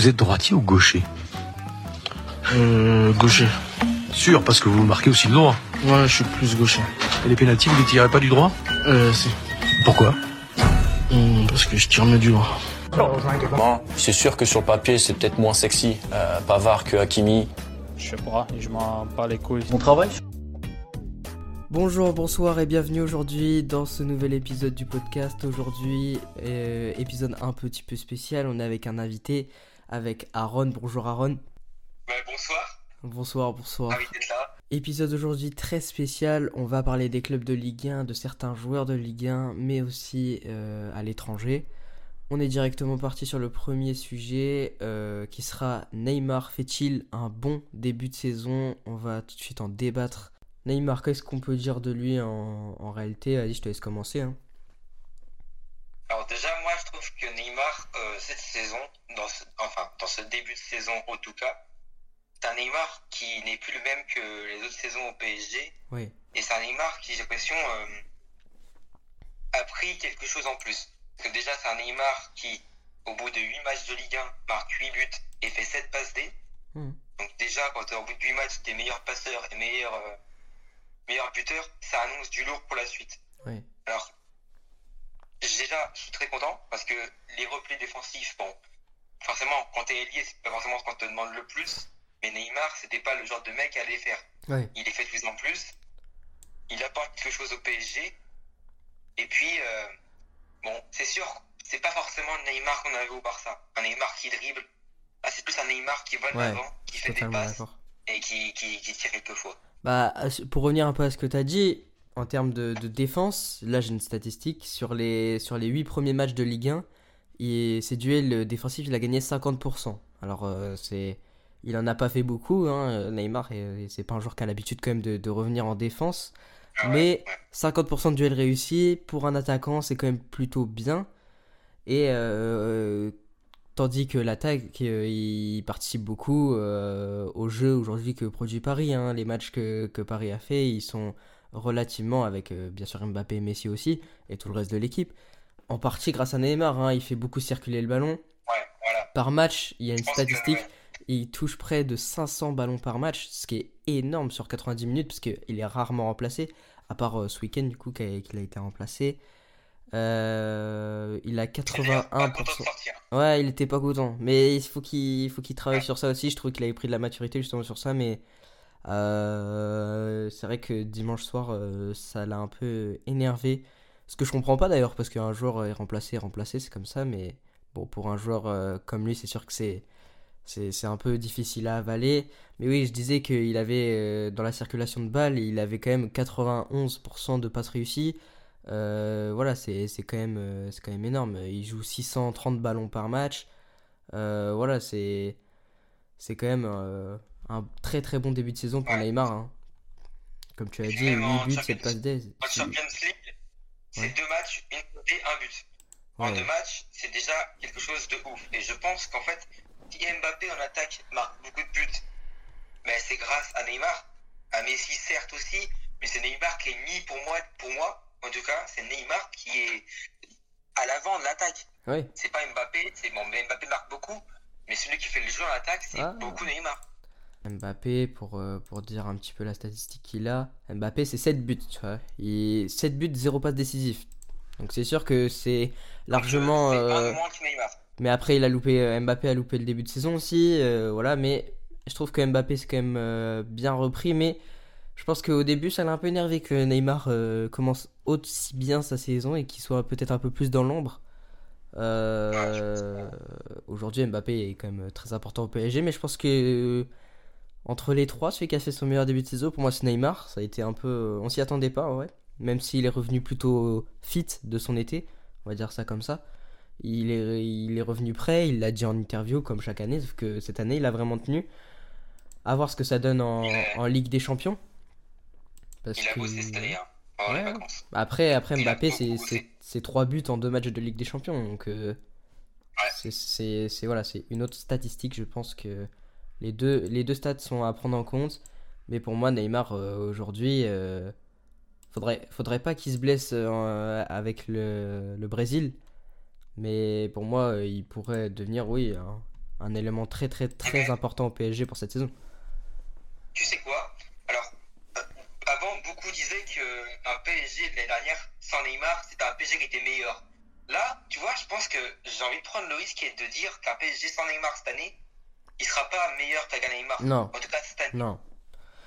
vous êtes droitier ou gaucher Euh, gaucher. Sûr, parce que vous marquez aussi le droit. Ouais, je suis plus gaucher. Et les pénaltys, vous les tirez pas du droit Euh, si. Pourquoi Hum, parce que je tire mieux du droit. Bon, c'est sûr que sur le papier, c'est peut-être moins sexy, euh, Pavard que Hakimi. Je sais pas, je m'en bats les couilles. Mon travail Bonjour, bonsoir et bienvenue aujourd'hui dans ce nouvel épisode du podcast. Aujourd'hui, euh, épisode un petit peu spécial. On est avec un invité, avec Aaron. Bonjour Aaron. Ouais, bonsoir, Bonsoir, bonsoir. ravi d'être là. Épisode aujourd'hui très spécial. On va parler des clubs de Ligue 1, de certains joueurs de Ligue 1, mais aussi euh, à l'étranger. On est directement parti sur le premier sujet euh, qui sera Neymar fait-il un bon début de saison? On va tout de suite en débattre. Neymar, qu'est-ce qu'on peut dire de lui en, en réalité? Vas-y, je te laisse commencer. hein. Alors déjà, moi, je trouve que Neymar, euh, cette saison, dans ce, enfin, dans ce début de saison en tout cas, c'est un Neymar qui n'est plus le même que les autres saisons au PSG. Oui. Et c'est un Neymar qui, j'ai l'impression, euh, a pris quelque chose en plus. Parce que déjà, c'est un Neymar qui, au bout de 8 matchs de Ligue 1, marque 8 buts et fait 7 passes D. Hmm. Donc déjà, quand t'es au bout de 8 matchs, t'es meilleur passeur et meilleur, euh, meilleur buteur, ça annonce du lourd pour la suite. Oui. Alors, déjà, je suis très content parce que les replis défensifs, bon, forcément, quand t'es ailier, c'est pas forcément ce qu'on te demande le plus. Mais Neymar, c'était pas le genre de mec à les faire. Ouais. Il les fait de plus en plus. Il apporte quelque chose au PSG. Et puis, euh, bon, c'est sûr, c'est pas forcément le Neymar qu'on avait au Barça. Un Neymar qui dribble. Là, c'est plus un Neymar qui va de Ouais, l'avant, qui fait des passes et qui, qui, qui tire quelques fois. Bah, ce- pour revenir un peu à ce que tu as dit, en termes de, de défense, là j'ai une statistique, sur les, sur les 8 premiers matchs de Ligue 1, il, ses duels défensifs, il a gagné 50%. Alors, euh, c'est, il en a pas fait beaucoup, hein, Neymar, c'est pas un joueur qui a l'habitude quand même de, de revenir en défense. Ah ouais, Mais ouais. 50% de duels réussis, pour un attaquant, c'est quand même plutôt bien. Et euh, tandis que l'attaque, euh, il participe beaucoup euh, au jeu aujourd'hui que produit Paris. hein. Les matchs que, que Paris a fait, ils sont relativement, avec euh, bien sûr Mbappé et Messi aussi, et tout le reste de l'équipe, en partie grâce à Neymar. hein. Il fait beaucoup circuler le ballon. Ouais, voilà. Par match, il y a une que, statistique, ouais. il touche près de 500 ballons par match, ce qui est énorme sur 90 minutes, parce qu'il est rarement remplacé, à part euh, ce week-end du coup qu'il a, été remplacé. Euh, il a Il est d'ailleurs pas content de 81%. sortir. Ouais, il était pas content, mais il faut qu'il il faut qu'il travaille sur ça aussi. Je trouve qu'il avait pris de la maturité justement sur ça, mais euh, c'est vrai que dimanche soir, euh, ça l'a un peu énervé. Ce que je comprends pas d'ailleurs, parce qu'un joueur est remplacé, remplacé, c'est comme ça, mais bon, pour un joueur euh, comme lui, c'est sûr que c'est c'est un peu difficile à avaler. Mais oui, je disais qu'il avait, dans la circulation de balles, il avait quand même 91% de passes réussies. Voilà, c'est quand même, quand même énorme. Il joue 630 ballons par match. Voilà, c'est c'est quand même un très très bon début de saison pour Ouais. Neymar. hein. Comme tu as dit, même en 8 buts, Champions- 7 passes D. En c'est- Champions League, c'est Ouais. deux matchs, une et un but. En deux matchs, c'est déjà quelque chose de ouf. Et je pense qu'en fait, si Mbappé en attaque marque beaucoup de buts, ben c'est grâce à Neymar. À Messi, certes aussi, mais c'est Neymar qui est mis pour moi, pour moi, en tout cas, c'est Neymar qui est à l'avant de l'attaque. C'est pas Mbappé, c'est bon, mais Mbappé marque beaucoup, mais celui qui fait le jeu en attaque, c'est Ah. beaucoup Neymar. Mbappé, pour, euh, pour dire un petit peu la statistique qu'il a, Mbappé c'est 7 buts, tu vois. Il... 7 buts, 0 passe décisif. Donc c'est sûr que c'est largement... Euh. Mais après, il a loupé, euh, Mbappé a loupé le début de saison aussi, euh, voilà. Mais je trouve que Mbappé c'est quand même euh, bien repris. Mais je pense qu'au début, ça l'a un peu énervé que Neymar commence aussi bien sa saison et qu'il soit peut-être un peu plus dans l'ombre. Aujourd'hui, Mbappé est quand même très important au PSG, mais je pense que entre les trois, celui qui a fait son meilleur début de saison, pour moi, c'est Neymar. Ça a été un peu, on s'y attendait pas, ouais. Même s'il est revenu plutôt fit de son été, on va dire ça comme ça. Il est, il est revenu prêt, il l'a dit en interview comme chaque année, sauf que cette année il a vraiment tenu. À voir ce que ça donne en, en Ligue des Champions. Parce Il a que- bossé cette année, hein, pendant les Ouais. vacances. Après, après Il Mbappé, c'est- bossé. c'est c'est trois buts en deux matchs de Ligue des Champions. Donc, euh, Ouais. c'est- voilà, c'est une autre statistique. Je pense que les deux, les deux stats sont à prendre en compte. Mais pour moi, Neymar, euh, aujourd'hui, euh, faudrait, faudrait pas qu'il se blesse euh, avec le, le Brésil. Mais pour moi, il pourrait devenir, oui, un, élément très très très important au PSG pour cette saison. Tu sais quoi? Alors, avant, beaucoup disaient qu'un PSG de l'année dernière, sans Neymar, c'était un PSG qui était meilleur. Là, tu vois, je pense que j'ai envie de prendre le risque et de dire qu'un PSG sans Neymar cette année, il sera pas meilleur qu'un Neymar. Non, En tout cas, cette année, non.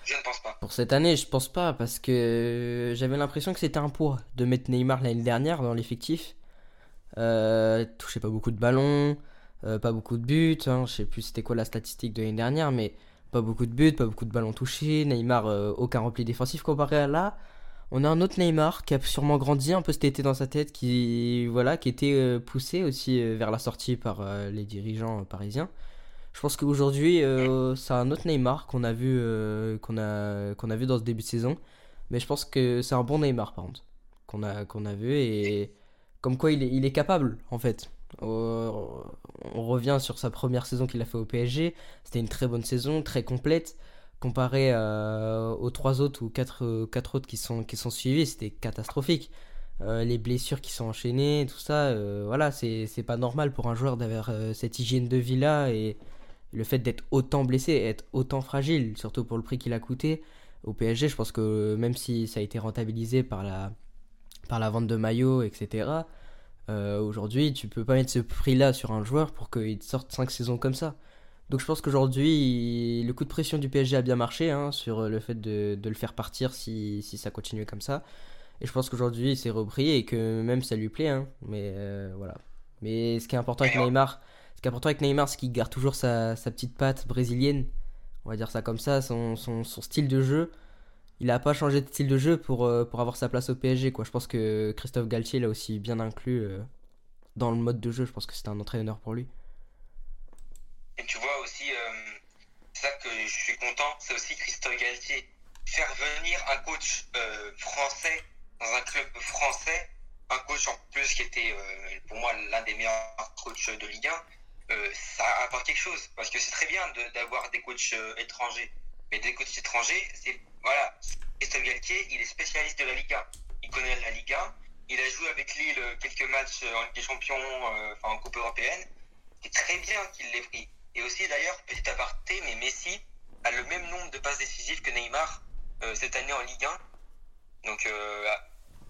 je ne pense pas. Pour cette année, je pense pas parce que j'avais l'impression que c'était un poids de mettre Neymar l'année dernière dans l'effectif. Euh, touchait pas beaucoup de ballons, euh, pas beaucoup de buts. hein. Je sais plus c'était quoi la statistique de l'année dernière, mais pas beaucoup de buts, pas beaucoup de ballons touchés. Neymar, euh, aucun repli défensif comparé à là. On a un autre Neymar qui a sûrement grandi un peu cet été dans sa tête, qui voilà, qui était euh, poussé aussi euh, vers la sortie par euh, les dirigeants euh, parisiens. Je pense qu'aujourd'hui, euh, c'est un autre Neymar qu'on a vu, euh, qu'on a, qu'on a vu dans ce début de saison. Mais je pense que c'est un bon Neymar, par contre, qu'on a, qu'on a vu et comme quoi il est, il est capable, en fait. Euh, on revient sur sa première saison qu'il a fait au PSG. C'était une très bonne saison, très complète. Comparé aux trois autres ou quatre, quatre autres qui sont, qui sont suivis, c'était catastrophique. Les blessures qui sont enchaînées, tout ça, voilà, c'est pas normal pour un joueur d'avoir cette hygiène de vie là et le fait d'être autant blessé, être autant fragile, surtout pour le prix qu'il a coûté au PSG, je pense que même si ça a été rentabilisé par la, par la vente de maillots, etc., euh, aujourd'hui, tu peux pas mettre ce prix-là sur un joueur pour qu'il te sorte 5 saisons comme ça. Donc je pense qu'aujourd'hui, le coup de pression du PSG a bien marché hein, sur le fait de, de le faire partir si, si ça continuait comme ça. Et je pense qu'aujourd'hui, il s'est repris et que même ça lui plaît. hein. mais euh, voilà. Mais ce qui est important avec Neymar, qui est important avec Neymar, c'est qu'il garde toujours sa, petite patte brésilienne. On va dire ça comme ça, son, style de jeu. Il a pas changé de style de jeu pour, euh, pour avoir sa place au PSG. Quoi. Je pense que Christophe Galtier l'a aussi bien inclus euh, dans le mode de jeu. Je pense que c'était un entraîneur pour lui. Et tu vois aussi, euh, c'est ça que je suis content, c'est aussi Christophe Galtier. Faire venir un coach euh, français dans un club français, un coach en plus qui était pour moi l'un des meilleurs coachs de Ligue 1, ça apporte quelque chose. Parce que c'est très bien d'avoir des coachs euh, étrangers. Mais des coachs étrangers, c'est. Voilà, Christophe Galtier, il est spécialiste de la Ligue 1. Il connaît la Ligue 1. Il a joué avec Lille euh, quelques matchs euh, en Ligue des Champions, en Coupe européenne. C'est très bien qu'il l'ait pris. Et aussi d'ailleurs, petit aparté, mais Messi a le même nombre de passes décisives que Neymar cette année en Ligue 1. Donc ah,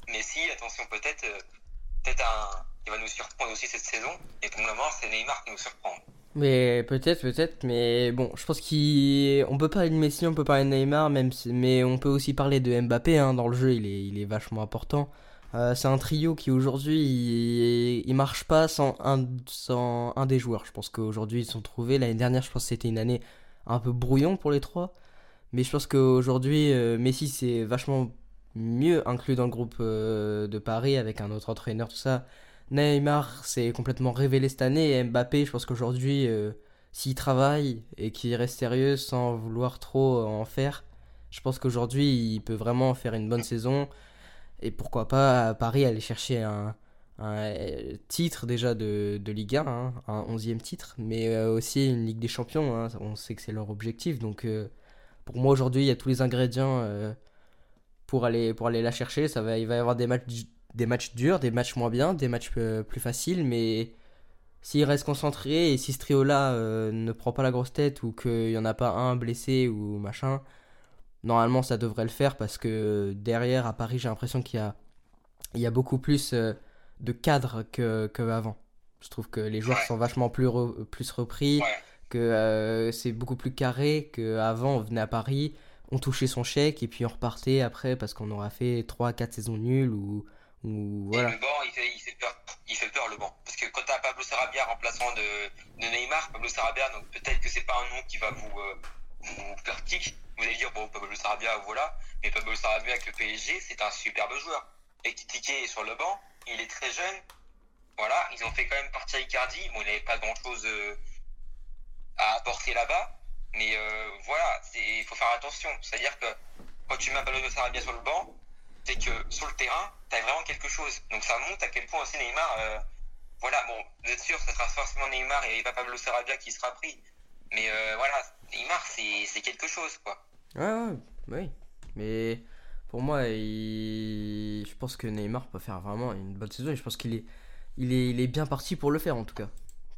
Messi, attention peut-être, peut-être un, il va nous surprendre aussi cette saison. Et pour le moment, c'est Neymar qui nous surprend. Mais peut-être, peut-être, mais bon, je pense qu'on peut parler de Messi, on peut parler de Neymar, même mais on peut aussi parler de Mbappé hein, dans le jeu, il est, il est vachement important. Euh, c'est un trio qui aujourd'hui, il, il marche pas sans un, sans un des joueurs. Je pense qu'aujourd'hui ils sont trouvés. L'année dernière, je pense que c'était une année un peu brouillon pour les trois. Mais je pense qu'aujourd'hui, euh, Messi c'est vachement mieux inclus dans le groupe euh, de Paris avec un autre entraîneur, tout ça. Neymar s'est complètement révélé cette année et Mbappé, je pense qu'aujourd'hui, euh, s'il travaille et qu'il reste sérieux sans vouloir trop en faire, je pense qu'aujourd'hui, il peut vraiment faire une bonne saison. Et pourquoi pas à Paris aller chercher un, euh, titre déjà de, Ligue 1, hein, un 11e titre, mais euh, aussi une Ligue des Champions. hein, on sait que c'est leur objectif. Donc pour moi, aujourd'hui, il y a tous les ingrédients pour, aller, pour aller la chercher. Ça va, il va y avoir des matchs des matchs durs, des matchs moins bien, des matchs euh, plus faciles, mais s'il reste concentré et si ce trio-là euh, ne prend pas la grosse tête ou qu'il n'y en a pas un blessé ou machin, normalement ça devrait le faire parce que derrière à Paris j'ai l'impression qu'il y a, il y a beaucoup plus euh, de cadres que, que avant. Je trouve que les joueurs sont vachement plus, re- plus repris, que euh, c'est beaucoup plus carré qu'avant on venait à Paris, on touchait son chèque et puis on repartait après parce qu'on aura fait 3-4 saisons nulles ou, ou Et le banc, il fait, il fait peur. Il fait peur le banc. Parce que quand t'as Pablo Sarabia remplaçant de, de Neymar, Pablo Sarabia, donc peut-être que c'est pas un nom qui va vous, euh, vous faire tic. Vous allez dire, bon, Pablo Sarabia, voilà. Mais Pablo Sarabia avec le PSG, c'est un superbe joueur. Et Titi est sur le banc, il est très jeune. Voilà, ils ont fait quand même partir Icardi. Bon, il n'avait pas grand chose à apporter là-bas. Mais euh, voilà, il faut faire attention. C'est-à-dire que quand tu mets Pablo Sarabia sur le banc, c'est que sur le terrain, tu as vraiment quelque chose. Donc ça montre à quel point aussi Neymar, euh, voilà, bon, vous êtes sûr, ça sera forcément Neymar et pas Pablo Sarabia qui sera pris. Mais euh, voilà, Neymar, c'est c'est quelque chose, quoi. Ouais, ouais, oui. Mais pour moi, il... je pense que Neymar peut faire vraiment une bonne saison et je pense qu'il est, il est, il est bien parti pour le faire en tout cas.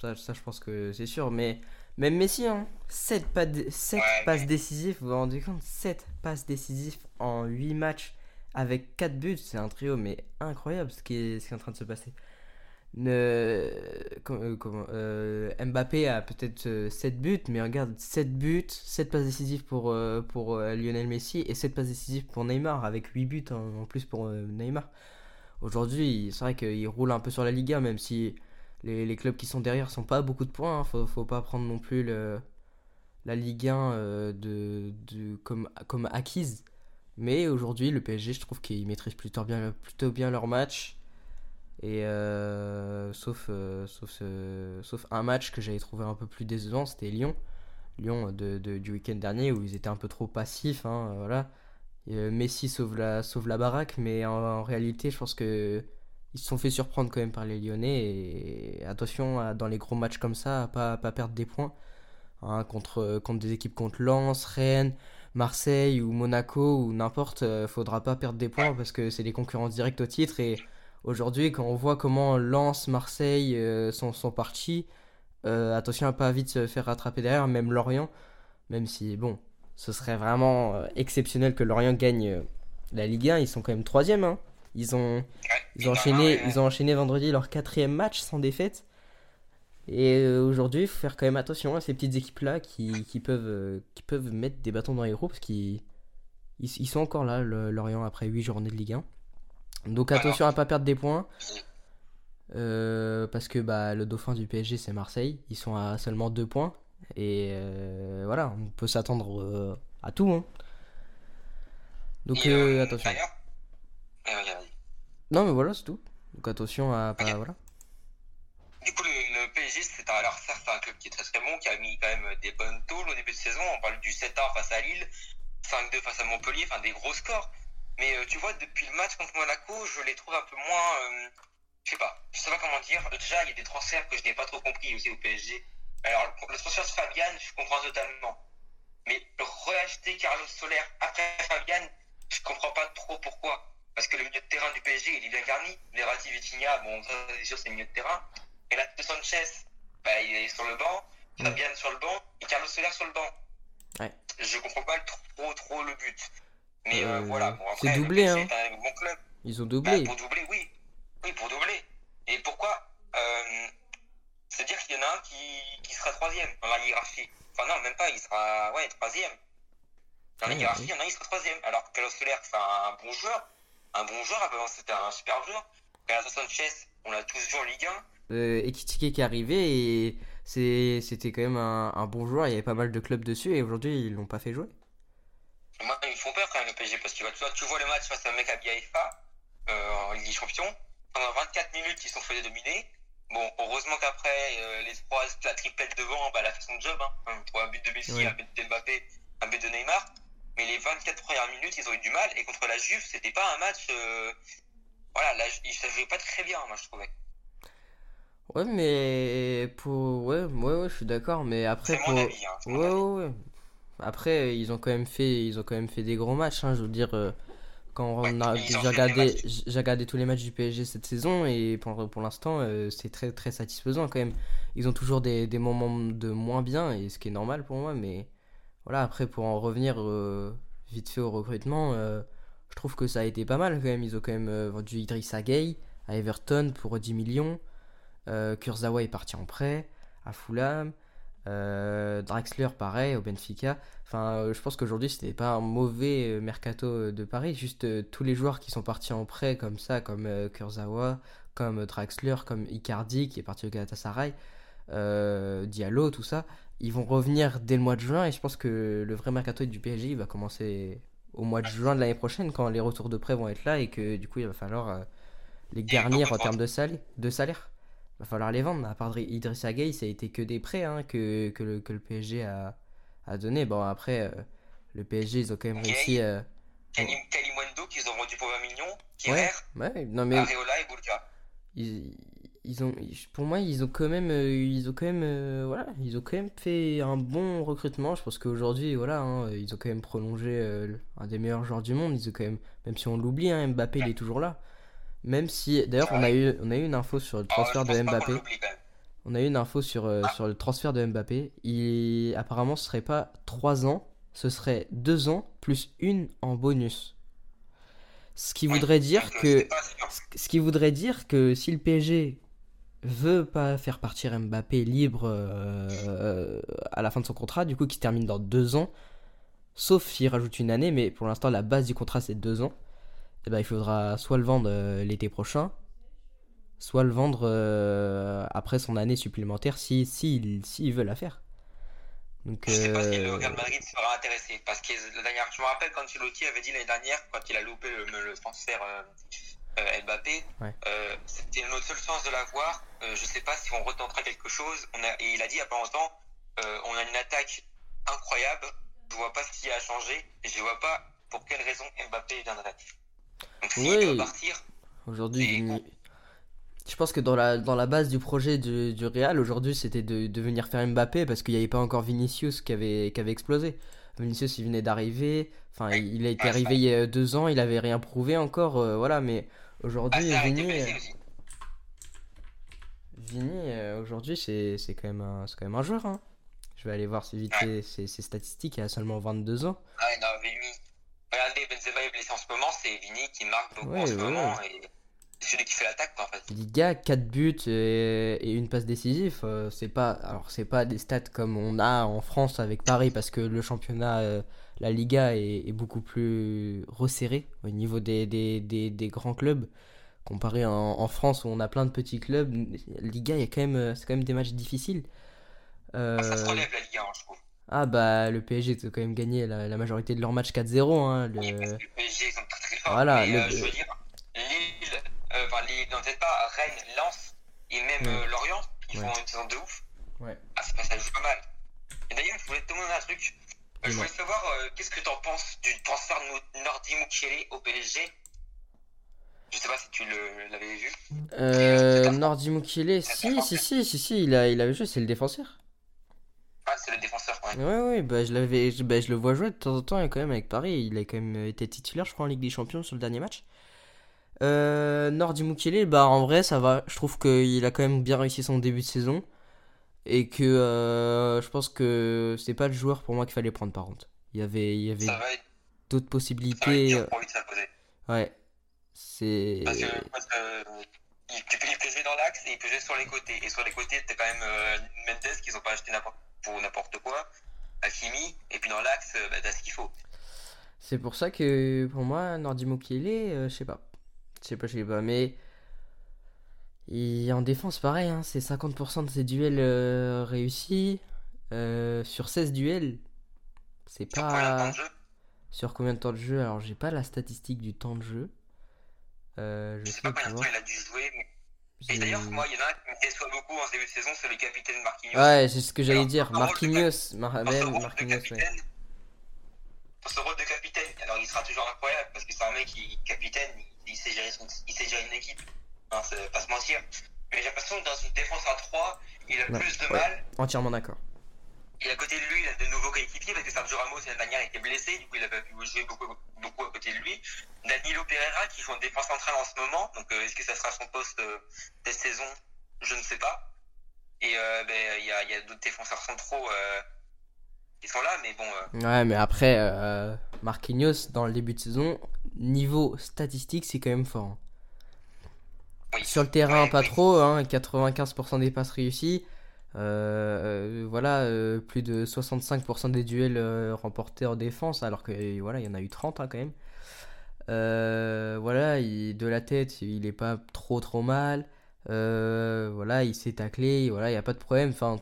Ça, ça, je pense que c'est sûr. Mais même Messi, hein, 7, pas sept Ouais, passes mais- décisives, vous vous rendez compte? 7 passes décisives en 8 matchs avec 4 buts. C'est un trio, mais incroyable ce qui est, en train de se passer. Euh, euh, Mbappé a peut-être 7 buts, mais regarde, 7 buts, 7 passes décisives pour, euh, euh, Lionel Messi et 7 passes décisives pour Neymar, avec 8 buts en, plus pour euh, Neymar. Aujourd'hui, c'est vrai qu'il roule un peu sur la Liga, même si les, clubs qui sont derrière sont pas à beaucoup de points. hein. Faut, faut pas prendre non plus la Ligue 1 euh, de, de, comme, comme acquise. Mais aujourd'hui, le PSG, je trouve qu'ils maîtrisent plutôt bien, leur match. Et euh, sauf, euh, sauf, sauf un match que j'avais trouvé un peu plus décevant, c'était Lyon. Lyon de- du week-end dernier où ils étaient un peu trop passifs. hein, voilà. Euh, Messi sauve la, sauve la baraque, mais en, réalité, je pense que ils se sont fait surprendre quand même par les Lyonnais. Et attention, dans les gros matchs comme ça, à pas, pas perdre des points. contre, contre des équipes contre Lens, Rennes, Marseille ou Monaco ou n'importe, euh, faudra pas perdre des points parce que c'est les concurrents directs au titre. Et aujourd'hui, quand on voit comment Lens, Marseille euh, sont, sont partis, euh, attention à pas vite se faire rattraper derrière, même Lorient, même si, bon, ce serait vraiment exceptionnel que Lorient gagne la Ligue 1, ils sont quand même troisième. Hein. Ils, ont, ils, ont enchaîné, ils ont enchaîné vendredi leur quatrième match sans défaite. Et euh, aujourd'hui, il faut faire quand même attention à ces petites équipes-là qui, qui, peuvent, euh, qui peuvent mettre des bâtons dans les roues parce qu'ils ils, ils sont encore là, le- Lorient, après 8 journées de Ligue 1. Donc attention à pas perdre des points. Euh, parce que bah, le dauphin du PSG, c'est Marseille. Ils sont à seulement 2 points. Et euh, voilà, on peut s'attendre euh, à tout. hein. Donc attention. Non, mais voilà, c'est tout. Donc attention à pas. Voilà. Du coup, le, PSG, c'est un, alors certes, un club qui est très très bon, qui a mis quand même des bonnes tôles au début de saison. On parle du 7-1 face à Lille, 5-2 face à Montpellier, enfin des gros scores. Mais euh, tu vois, depuis le match contre Monaco, je les trouve un peu moins. euh, je sais pas, je sais pas comment dire. Déjà, il y a des transferts que je n'ai pas trop compris aussi au PSG. Alors, le transfert de Fabian, je comprends totalement. Mais reacheter Carlos Soler après Fabian, je comprends pas trop pourquoi. Parce que le milieu de terrain du PSG, il est bien garni. Verratti, Vitinha, bon, ça c'est sûr, c'est le milieu de terrain. Et là, de Sanchez, bah, il est sur le banc. Ouais. Fabian sur le banc. Et Carlos Soler sur le banc. Ouais. Je comprends pas trop, trop le but. Mais euh, Euh, voilà, bon, c'est doublé, hein. un bon club. Ils ont Bah, doublé. pour doubler, oui. Oui, pour doubler. Et pourquoi euh, C'est-à-dire qu'il y en a un qui, qui sera troisième dans la hiérarchie. Enfin, non, même pas, il sera ouais, troisième. Dans la Ouais, hiérarchie, oui. il y en a un, il sera troisième. Alors que Carlos Soler, c'est un bon joueur. Un bon joueur, c'était un super joueur. Renato Sanchez, on l'a tous vu en Ligue 1. Euh, Ekitike qui est arrivé et c'était quand même un, un bon joueur. Il y avait pas mal de clubs dessus et aujourd'hui ils l'ont pas fait jouer. Moi, ils me font peur quand même le PSG parce que tu vois, tu vois le match face à Haïfa euh, en Ligue des Champions. Pendant 24 minutes, ils sont fait dominer. Bon, heureusement qu'après, euh, les trois, la triplette devant, bah, elle a fait son job. Hein. Un but de Messi, Ouais. un but d'Mbappé, un but de Neymar. Mais les 24 premières minutes, ils ont eu du mal. Et contre la Juve, c'était pas un match. euh, Voilà, là, ils se jouaient pas très bien, moi, je trouvais. Ouais, mais pour. Ouais, ouais, ouais, je suis d'accord. Mais après, pour. mon avis. Hein, mon Ouais, avis. ouais, ouais. Après, ils ont quand même fait, ils ont quand même fait des gros matchs. hein, je veux dire, euh, quand on a, j'ai regardé, j'ai regardé tous les matchs du PSG cette saison et pour, pour l'instant, euh, c'est très très satisfaisant quand même. Ils ont toujours des, des moments de moins bien et ce qui est normal pour moi. Mais voilà, après pour en revenir euh, vite fait au recrutement, je trouve que ça a été pas mal quand même. Ils ont quand même vendu Idrissa Gueye à Everton pour 10 millions. Euh, Kurzawa est parti en prêt à Fulham. Euh, Draxler, pareil, au Benfica. Enfin, euh, je pense qu'aujourd'hui, c'était pas un mauvais euh, mercato de Paris. Juste tous les joueurs qui sont partis en prêt comme ça, comme Kurzawa, comme Draxler, comme Icardi qui est parti au Galatasaray, Diallo, tout ça, ils vont revenir dès le mois de juin. Et je pense que le vrai mercato du PSG il va commencer au mois de juin de l'année prochaine quand les retours de prêt vont être là et que du coup, il va falloir euh, les garnir en termes de, sal de salaire. Va falloir les vendre. À part Idrissa Gueye, ça a été que des prêts hein, que, que, le, que le PSG a, a donné. Bon, après, euh, le PSG, ils ont quand même réussi. euh, qu'ils ont vendu pour 20 millions. Ouais, Kierer, ouais, non mais Areola et ils, ils ont, pour moi, ils ont quand même, euh, ils ont quand même, euh, voilà, ils ont quand même fait un bon recrutement. Je pense qu'aujourd'hui, voilà, hein, ils ont quand même prolongé euh, un des meilleurs joueurs du monde. Ils ont quand même, même si on l'oublie, hein, Mbappé, il est toujours là. Même si, d'ailleurs, on a eu, on a eu une info sur le Ah, transfert de Mbappé. même. On a eu une info sur, euh, sur le transfert de Mbappé. Il, apparemment, ce serait pas 3 ans, ce serait 2 ans plus une en bonus. Ce qui voudrait dire que c'est pas sûr. ce qui voudrait dire que si le PSG veut pas faire partir Mbappé libre euh, à la fin de son contrat, du coup qui se termine dans deux ans, sauf s'il rajoute une année, mais pour l'instant la base du contrat c'est deux ans, et ben il faudra soit le vendre euh, l'été prochain, soit le vendre euh, après son année supplémentaire si s'il s'il veut la faire. Donc Je sais pas si le euh, Real Madrid sera intéressé. Parce que la dernière, je me rappelle quand Ancelotti avait dit l'année dernière, quand il a loupé le, le transfert Mbappé, Ouais. c'était notre seule chance de l'avoir. Je sais pas si on retentera quelque chose. On a, et il a dit il y a pas longtemps, on a une attaque incroyable. Je vois pas ce qui a changé. Et je vois pas pour quelle raison Mbappé viendrait. Donc s'il Oui. doit partir, Aujourd'hui, je pense que dans la, dans la base du projet du, du Real, aujourd'hui, c'était de, de venir faire Mbappé parce qu'il n'y avait pas encore Vinicius qui avait, qui avait explosé. Vinicius, il venait d'arriver. Enfin, il, il a été Ouais, arrivé il y a deux ans, il avait rien prouvé encore. euh, voilà, mais ah, aujourd'hui, ça a été Vini, euh. Vini euh, aujourd'hui, c'est quand, même un- quand même un joueur. hein. Je vais aller voir ses, vite fait ses, ses statistiques. Il a seulement 22 ans. Ah, non, mais lui, regardez, Benzema est blessé en ce moment. C'est Vini qui marque beaucoup Ouais, en ce ouais, moment. Et celui qui fait l'attaque, quoi, en fait. Liga, 4 buts et, et une passe décisive, euh, c'est pas alors c'est pas des stats comme on a en France avec Paris parce que le championnat euh, la Liga est, est beaucoup plus resserré au niveau des, des, des, des grands clubs comparé en, en France où on a plein de petits clubs. Liga, il y a quand même euh, c'est quand même des matchs difficiles. Euh, Ah, Ça se relève la Ligue 1, je trouve. Ah bah le PSG a quand même gagné la, la majorité de leurs matchs 4-0 hein, le- Oui, parce que le PSG, ils sont très très forts. Voilà, mais, le- euh, je veux dire, Lille, euh, enfin Lille, non, peut-être pas, Rennes, Lens et même Ouais. euh, Lorient, ils Ouais. font une saison de ouf. Ouais. Ah, c'est pas ça joue pas mal. Et d'ailleurs, je voulais te demander un truc. Je voulais savoir euh, qu'est-ce que t'en penses du transfert de No- Nordi Mukiele au PSG. Je sais pas si tu l'avais vu. Euh, Nordi Mukiele, si, si, si, si, si, il, a, il avait joué, c'est le défenseur. Ah, c'est le défenseur, ouais. Ouais, ouais, bah je, l'avais, je, bah, je le vois jouer de temps en temps, et quand même avec Paris, il a quand même été titulaire, je crois, en Ligue des Champions sur le dernier match. Euh, Nordi Mukiele, bah en vrai, ça va, je trouve qu'il a quand même bien réussi son début de saison, et que euh, je pense que c'est pas le joueur pour moi qu'il fallait prendre par contre. Il y avait, il y avait être, d'autres ça va être possibilités, dur pour lui de s'imposer. ouais, c'est... Parce que, parce que, il, tu peux, il peut jouer dans l'axe et il peut jouer sur les côtés. Et sur les côtés, t'as quand même euh, Mendes qu'ils ont pas acheté n'importe- pour n'importe quoi. Hakimi. Et puis dans l'axe, euh, bah, t'as ce qu'il faut. C'est pour ça que pour moi, Nordi Mukiele, euh, je sais pas. Je sais pas, je sais pas, mais. En défense, pareil, hein, c'est 50% de ses duels euh, réussis. Euh, sur 16 duels, c'est Sur combien de temps pas. de jeu? Sur combien de temps de jeu? Alors, j'ai pas la statistique du temps de jeu. Je sais pas pas, combien de temps il a dû jouer. Mais... Et d'ailleurs, moi, il y en a un qui me déçoit beaucoup en ce début de saison, c'est le capitaine Marquinhos. Ouais, c'est ce que j'allais dire. Marquinhos, Mar- rôle de Marquinhos, ouais. dans ce rôle de capitaine, alors il sera toujours incroyable parce que c'est un mec qui capitaine, il, il sait gérer son, il sait gérer une équipe. Hein, c'est pas se mentir. Mais j'ai l'impression que dans une défense à 3, il a Ouais, plus de ouais. mal. Entièrement d'accord. Et à côté de lui, de coéquipiers parce que Sergio Ramos, l'année dernière, était blessé, du coup, il a pas pu jouer beaucoup, beaucoup à côté de lui. Danilo Pereira qui joue en défense centrale en ce moment, donc euh, est-ce que ça sera son poste euh, cette saison? Je ne sais pas. Et euh, ben, il y a, y a d'autres défenseurs centraux euh, qui sont là, mais bon. Ouais, mais après, Marquinhos, dans le début de saison, niveau statistique, c'est quand même fort. hein. oui. Sur le terrain, Ouais, pas oui. trop, hein, 95% des passes réussies. Euh, euh, voilà, euh, plus de 65% des duels remportés en défense, alors que voilà, il y en a eu 30 hein, quand même. Voilà, il- de la tête, il est pas trop trop mal. Voilà, il s'est taclé, voilà, il n'y a pas de problème. Enfin,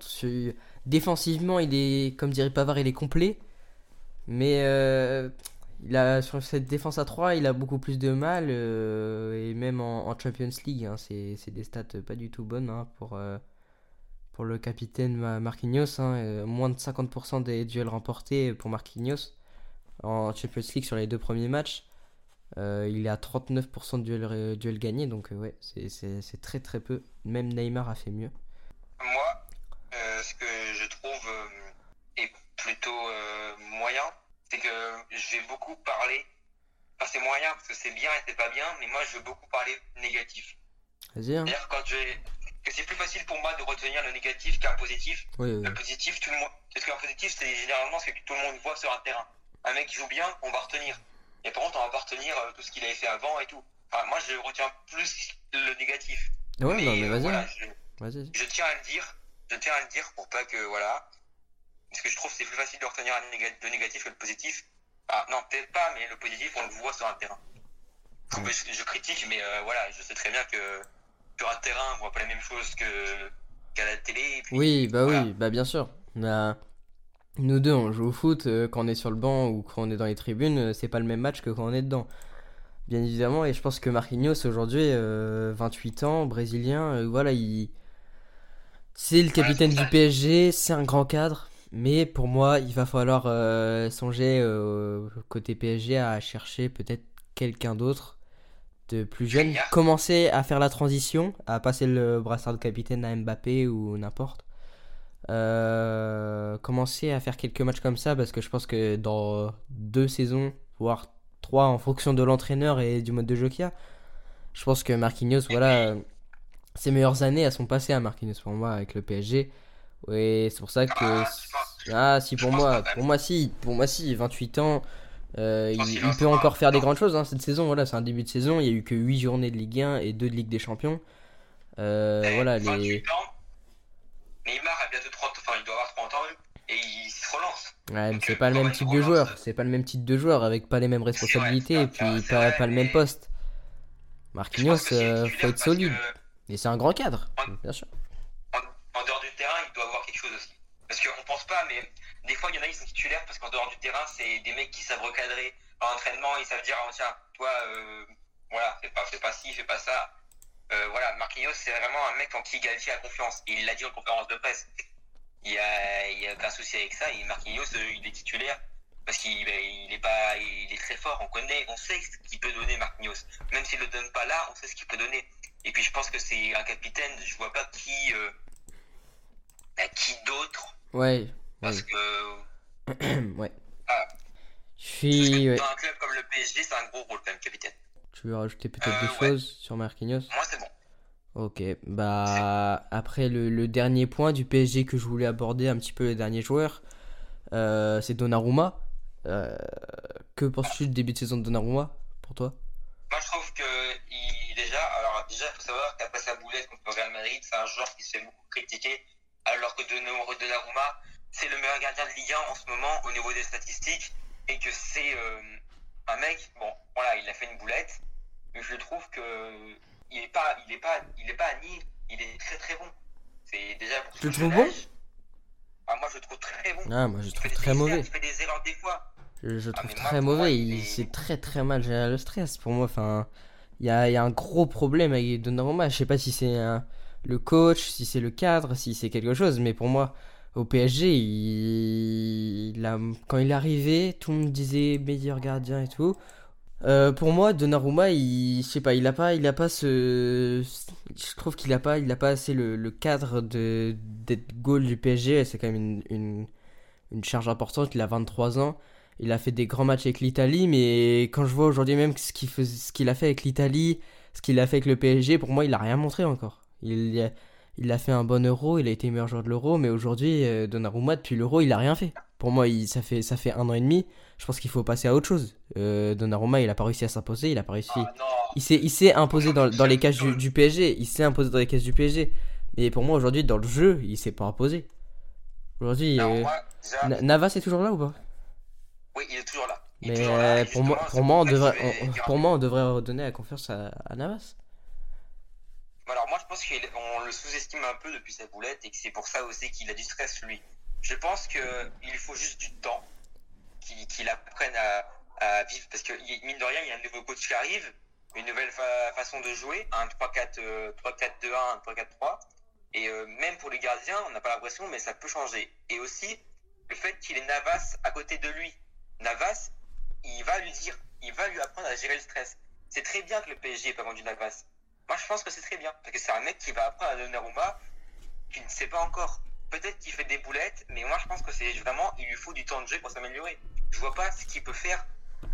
défensivement, il est, comme dirait Pavard, il est complet. Mais il a, sur cette défense à 3, il a beaucoup plus de mal. et même en, Champions League, hein, c'est des stats pas du tout bonnes hein, pour, pour le capitaine Ma- Marquinhos. hein, euh, moins de 50% des duels remportés pour Marquinhos en Champions League sur les deux premiers matchs. Euh, il est à 39% de duels, ré- duels gagnés, donc euh, ouais, c'est- très très peu. Même Neymar a fait mieux. Moi, euh, ce que je trouve euh, est plutôt euh, moyen, c'est que je vais beaucoup parler. Enfin, c'est moyen parce que c'est bien et c'est pas bien, mais moi je veux beaucoup parler négatif. Vas-y, hein. C'est-à-dire quand je vais, que c'est plus facile pour moi de retenir le négatif qu'un positif. Oui, oui. Le positif, tout le monde. Parce qu'un positif, c'est généralement ce que tout le monde voit sur un terrain. Un mec qui joue bien, on va retenir. Et par contre, on va pas retenir euh, tout ce qu'il avait fait avant et tout. Enfin, moi, je retiens plus le négatif. Ouais, non, mais euh, vas-y. voilà, je, tiens à le dire. Je tiens à le dire pour pas que. Voilà. Parce que je trouve que c'est plus facile de retenir le négatif que le positif. Ah, non, peut-être pas, mais le positif, on le voit sur un terrain. Je critique, mais euh, voilà, je sais très bien que sur un terrain, on voit pas les mêmes choses que qu'à la télé. et puis- Oui, bah Voilà. oui, bah bien sûr. A- Nous deux, on joue au foot, euh, quand on est sur le banc ou quand on est dans les tribunes, euh, c'est pas le même match que quand on est dedans. Bien évidemment, et je pense que Marquinhos aujourd'hui, euh, 28 ans, brésilien, euh, voilà, il... C'est le capitaine du. PSG, c'est un grand cadre, mais pour moi, il va falloir euh, songer euh, côté PSG à chercher peut-être quelqu'un d'autre plus jeune, commencer à faire la transition, à passer le brassard de capitaine à Mbappé ou n'importe. Euh, commencer à faire quelques matchs comme ça parce que je pense que dans deux saisons, voire trois en fonction de l'entraîneur et du mode de jeu qu'il y a, je pense que Marquinhos, voilà, ses meilleures années elles sont passées à Marquinhos pour moi avec le PSG. Et c'est pour ça que Ah, ah si pour moi, pour moi si, pour moi si, 28 ans, euh, il, en peut encore faire des grandes choses hein, cette saison. Voilà, c'est un début de saison. Il y a eu que 8 journées de Ligue 1 et 2 de Ligue des Champions. Euh, Eh, voilà les. 28 ans. Neymar a bientôt 30, enfin il doit avoir 30 ans et il se relance. Ouais, mais c'est euh, pas le même type de joueur. C'est pas le même type de joueur avec pas les mêmes responsabilités et puis pas, vrai, pas le même poste. Marquinhos, euh, faut être solide. que Et c'est un grand cadre, Ouais. bien sûr. En, en dehors du terrain, il doit avoir quelque chose aussi. Parce qu'on pense pas, mais des fois, il y en a qui sont titulaires parce qu'en dehors du terrain, c'est des mecs qui savent recadrer. En entraînement, ils savent dire, oh, tiens, toi, euh, voilà, fais pas, fais pas ci, fais pas ça. Euh, voilà, Marquinhos, c'est vraiment un mec en qui Galtier a confiance. Et il l'a dit en conférence de presse. Il y a, y a aucun souci avec ça. Et Marquinhos, euh, il est titulaire parce qu'il ben, il est est très fort. On connaît, on sait ce qu'il peut donner Marquinhos. Même s'il le donne pas là, on sait ce qu'il peut donner. Et puis je pense que c'est un capitaine. Je vois pas qui, qui d'autre Ouais, parce ouais. que, ouais. Ah. Je parce suis. ouais. dans un club comme le PSG, c'est un gros rôle quand même, capitaine. Tu veux rajouter peut-être Euh, des ouais. choses sur Marquinhos? Moi, c'est bon. Ok, bah après le, le dernier point du PSG que je voulais aborder un petit peu le dernier joueur, euh, c'est Donnarumma. Euh, que penses-tu du début de saison de Donnarumma pour toi? Moi, je trouve que il, déjà, alors déjà, il faut savoir qu'après sa boulette contre le Real Madrid, c'est un joueur qui se fait beaucoup critiquer, alors que Donnarumma, c'est le meilleur gardien de Ligue 1 en ce moment au niveau des statistiques, et que c'est euh, un mec, bon, voilà, il a fait une boulette, mais je trouve que il est pas, il est pas, il est pas à nier, il est très très bon. C'est déjà pour Tu le trouves bon? Ah, moi, je le trouve très bon. Ah, moi je le trouve très mauvais. Il fait des erreurs des fois. Je, je le Ah, trouve très moi, mauvais. il Il est- sait très très mal gérer le stress pour moi. Enfin, il y a, y a un gros problème avec Donnarumma. Je sais pas si c'est un- le coach, si c'est le cadre, si c'est quelque chose, mais pour moi, au PSG, quand il est arrivé, tout le monde disait meilleur gardien et tout. Euh, pour moi, Donnarumma, il, je sais pas, il a pas, il a pas ce, je trouve qu'il a pas, il a pas assez le, cadre de d'être goal du PSG. C'est quand même une, une, charge importante. Il a 23 ans. Il a fait des grands matchs avec l'Italie, mais quand je vois aujourd'hui même ce qu'il ce qu'il a fait avec l'Italie, ce qu'il a fait avec le PSG, pour moi, il a rien montré encore. Il, il a fait un bon Euro, il a été meilleur joueur de l'Euro, mais aujourd'hui, euh, Donnarumma, depuis l'Euro, il a rien fait. Pour moi, il, ça fait ça fait un an et demi. Je pense qu'il faut passer à autre chose. Euh, Donnarumma, il a pas réussi à s'imposer, il a pas réussi. Ah. Il s'est, il s'est imposé dans, dans les cages du, du PSG. Il s'est imposé dans les cages du PSG. Mais pour moi, aujourd'hui, dans le jeu, il s'est pas imposé. Aujourd'hui, euh, Navas est toujours là ou pas? Oui, il est toujours là. Il est Mais toujours là, et pour moi, pour on devrait, je vais on- dire. pour moi, on devrait redonner la confiance à, à Navas. Pense qu'on le sous-estime un peu depuis sa boulette et que c'est pour ça aussi qu'il a du stress lui. Je pense qu'il faut juste du temps, qu'il qu'il apprenne à, vivre parce que mine de rien il y a un nouveau coach qui arrive, une nouvelle fa- façon de jouer, un 3-4 euh, 3-4-2-1, un 3-4-3 et euh, même pour les gardiens on n'a pas l'impression mais ça peut changer. Et aussi le fait qu'il ait Navas à côté de lui. Navas il va lui dire, il va lui apprendre à gérer le stress. C'est très bien que le PSG ait pas vendu Navas. Moi, je pense que c'est très bien. Parce que c'est un mec qui va apprendre à Donnarumma qui ne sait pas encore. Peut-être qu'il fait des boulettes, mais moi, je pense que c'est vraiment, il lui faut du temps de jeu pour s'améliorer. Je vois pas ce qu'il peut faire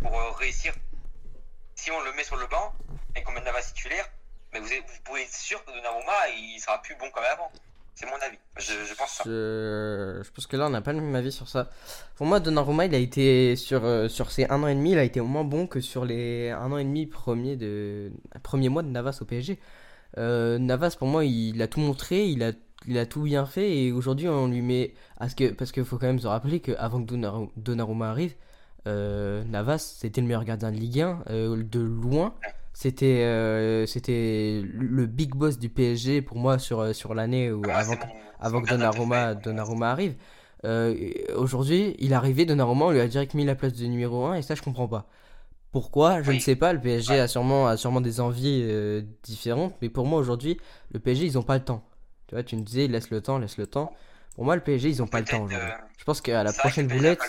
pour euh, réussir. Si on le met sur le banc et qu'on met Navas titulaire, mais vous, pouvez être sûr que Donnarumma, il sera plus bon comme avant. C'est mon avis. Je, je pense ça. Je, je pense que là, on n'a pas le même avis sur ça. Pour moi, Donnarumma, il a été sur, euh, sur ces un an et demi, il a été au moins bon que sur les un an et demi premiers de premier mois de Navas au PSG. Euh, Navas, pour moi, il a tout montré, il a, il a tout bien fait, et aujourd'hui, on lui met. Parce que parce qu'il faut quand même se rappeler qu'avant que Donnar- Donnarumma arrive, euh, Navas, c'était le meilleur gardien de Ligue 1, euh, de loin. C'était euh, c'était le big boss du PSG pour moi sur, euh, sur l'année où Moi, avant avant que Donnarumma. Donnarumma arrive. Euh, aujourd'hui, il est arrivé, Donnarumma, on lui a direct mis la place de numéro 1 et ça, je comprends pas. Pourquoi? Je ne sais pas, le PSG Ouais. a, sûrement, a sûrement des envies euh, différentes, mais pour moi, aujourd'hui, le PSG, ils ont pas le temps. Tu vois, tu me disais, laisse le temps, laisse le temps. Pour moi, le PSG, ils ont pas le temps aujourd'hui. Je pense qu'à la prochaine boulette,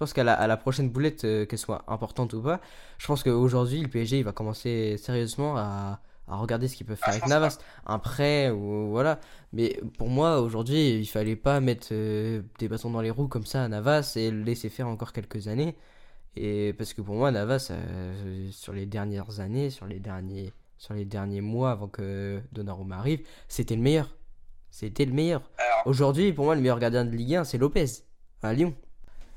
je pense qu'à la, à la prochaine boulette, euh, qu'elle soit importante ou pas, je pense qu'aujourd'hui, le PSG, il va commencer sérieusement à, à regarder ce qu'ils peuvent Ah, faire je avec Navas. Un prêt, ou voilà. Mais pour moi, aujourd'hui, il fallait pas mettre euh, des bâtons dans les roues comme ça à Navas et le laisser faire encore quelques années. Et parce que pour moi, Navas, euh, sur les dernières années, sur les derniers, sur les derniers mois avant que Donnarumma arrive, c'était le meilleur. C'était le meilleur. Aujourd'hui, pour moi, le meilleur gardien de Ligue 1, c'est Lopez, à Lyon.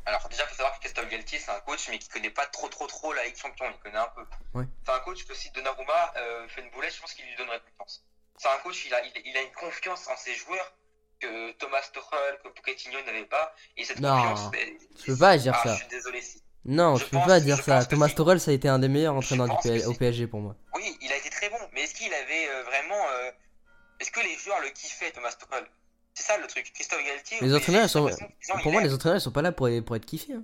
Alors déjà, il faut savoir que Christophe Galtier, c'est un coach, mais qui connaît pas trop, trop, trop la Ligue Champion. Il connaît un peu. Ouais. C'est un coach que si Donnarumma euh, fait une boulette, je pense qu'il lui donnerait confiance. C'est un coach, il a, il, il a une confiance en ses joueurs que Thomas Tuchel, que Pochettino n'avait pas. Et cette Non, confiance, tu peux pas dire ah, ça. Je suis désolé si. Non, Je tu peux pas dire ça. Thomas. Tuchel, ça a été un des meilleurs entraîneurs du au PSG pour moi. Oui, il a été très bon, mais est-ce qu'il avait euh, vraiment. euh, Est-ce que les joueurs le kiffaient, Thomas Tuchel? C'est ça le truc. Christophe Galtier. Les entraîneurs, sont- Pour moi, les entraîneurs, ils sont pas là pour, pour être kiffés. hein.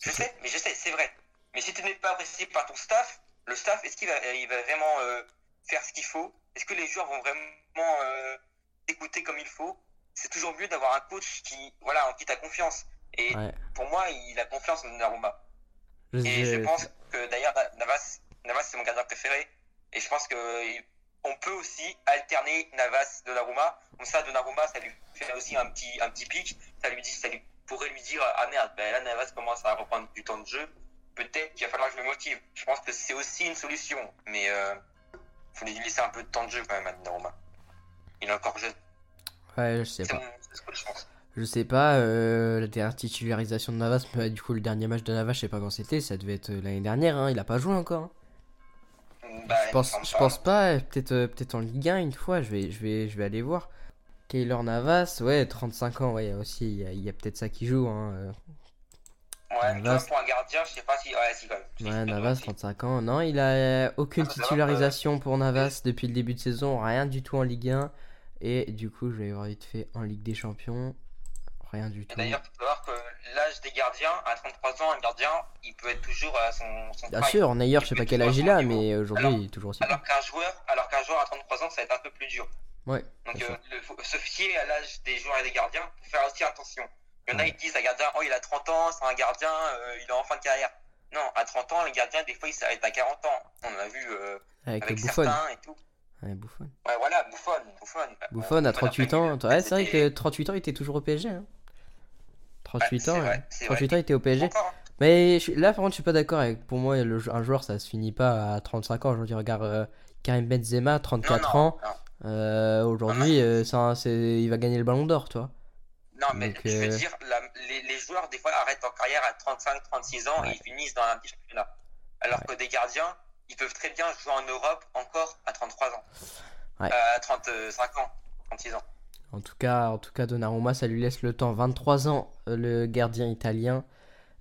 Je sais, mais je sais, c'est vrai. Mais si tu n'es pas apprécié par ton staff, le staff, est-ce qu'il va, il va vraiment euh, faire ce qu'il faut? Est-ce que les joueurs vont vraiment euh, écouter comme il faut? C'est toujours mieux d'avoir un coach qui, voilà, en qui tu as confiance. Et Ouais. pour moi, il a confiance en Donnarumma. Je- Et je je- pense que d'ailleurs, Na- Navas, Navas c'est mon gardien préféré. Et je pense que on peut aussi alterner Navas Donnarumma. Comme ça, Donnarumma, ça lui fait aussi un petit, un petit pic. Ça lui dit, ça lui pourrait lui dire, ah merde, ben là Navas commence à reprendre du temps de jeu. Peut-être qu'il va falloir que je me motive. Je pense que c'est aussi une solution. Mais euh, faut lui laisser un peu de temps de jeu quand même à Donnarumma. Il est encore jeune. Ouais, je sais pas. ce que je pense. Je sais pas, euh, la dernière titularisation de Navas, mais du coup, le dernier match de Navas, je sais pas quand c'était, ça devait être euh, l'année dernière, hein, il a pas joué encore. hein. Bah, Je pense, je pas. pense pas, euh, peut-être euh, peut-être en Ligue 1 une fois, je vais, je vais, je vais aller voir. Keylor Navas, ouais, 35 ans, ouais, aussi, il y a, il y a peut-être ça qui joue. Hein. euh. Ouais, Navas. pour un gardien, je sais pas si. Ouais, si, quand même. Si, Ouais, Navas, si. 35 ans. Non, il a euh, aucune Ah, va, titularisation pour Navas depuis le début de saison, rien du tout en Ligue 1. Et du coup, je vais voir vite fait en Ligue des Champions, rien du tout. D'ailleurs, il faut savoir que l'âge des gardiens, à 33 ans, un gardien, il peut être toujours à son, son Bien prime. sûr, Neuer, je sais pas quel âge il a, mais aujourd'hui, il est toujours aussi Alors qu'un joueur, alors qu'un joueur à 33 ans, ça va être un peu plus dur. Ouais, Donc, euh, le- faut se fier à l'âge des joueurs et des gardiens pour faire aussi attention. Il y en a, Ouais. ils disent, un gardien, oh, il a 30 ans, c'est un gardien, euh, il est en fin de carrière. Non, à 30 ans, les gardiens, des fois, ils s'arrêtent à 40 ans. On a vu euh, Avec, avec certains et tout. Ouais, Buffon. Ouais, voilà, Buffon. Buffon, Buffon à 38 ans. Ouais, c'est vrai que 38 ans, il était toujours au PSG. Hein. 38 c'est ans, vrai, ouais. c'est 38 ans, il était au PSG. Encore. Mais je là, par contre, je suis pas d'accord avec. Pour moi, le, un joueur, ça se finit pas à 35 ans. Aujourd'hui, regarde euh, Karim Benzema, 34 non, non, ans. Euh, Aujourd'hui, euh, il va gagner le ballon d'or, toi. Non, mais Donc, je veux dire, la- les, les joueurs, des fois, arrêtent leur carrière à 35, 36 ans Ouais. et ils finissent dans un petit championnat. Alors que des gardiens, ils peuvent très bien jouer en Europe encore à 33 ans. Ouais. À 35 ans, 36 ans. En tout cas, en tout cas, Donnarumma, ça lui laisse le temps. 23 ans, euh, le gardien italien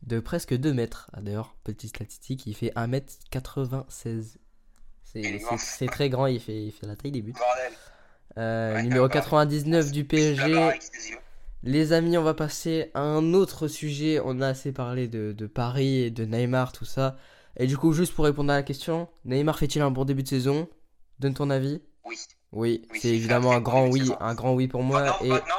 de presque 2 mètres. Ah, D'ailleurs, petite statistique, il fait 1m96. C'est très grand, il fait, il fait la taille des buts. Euh, Ouais, numéro bah, 99 du PSG. Les amis, on va passer à un autre sujet. On a assez parlé de, de Paris et de Neymar, tout ça. Et du coup, juste pour répondre à la question, Neymar fait-il un bon début de saison? Donne ton avis Oui. Oui, Oui, c'est évidemment un grand oui, un grand oui pour moi. Maintenant, Et maintenant,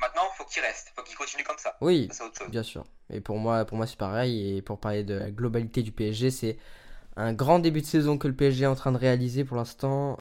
maintenant, faut qu'il reste. Faut qu'il continue comme ça. oui, Ça, C'est autre chose. bien sûr. Et pour moi, pour moi c'est pareil. Et pour parler de la globalité du PSG, c'est un grand début de saison que le PSG est en train de réaliser pour l'instant.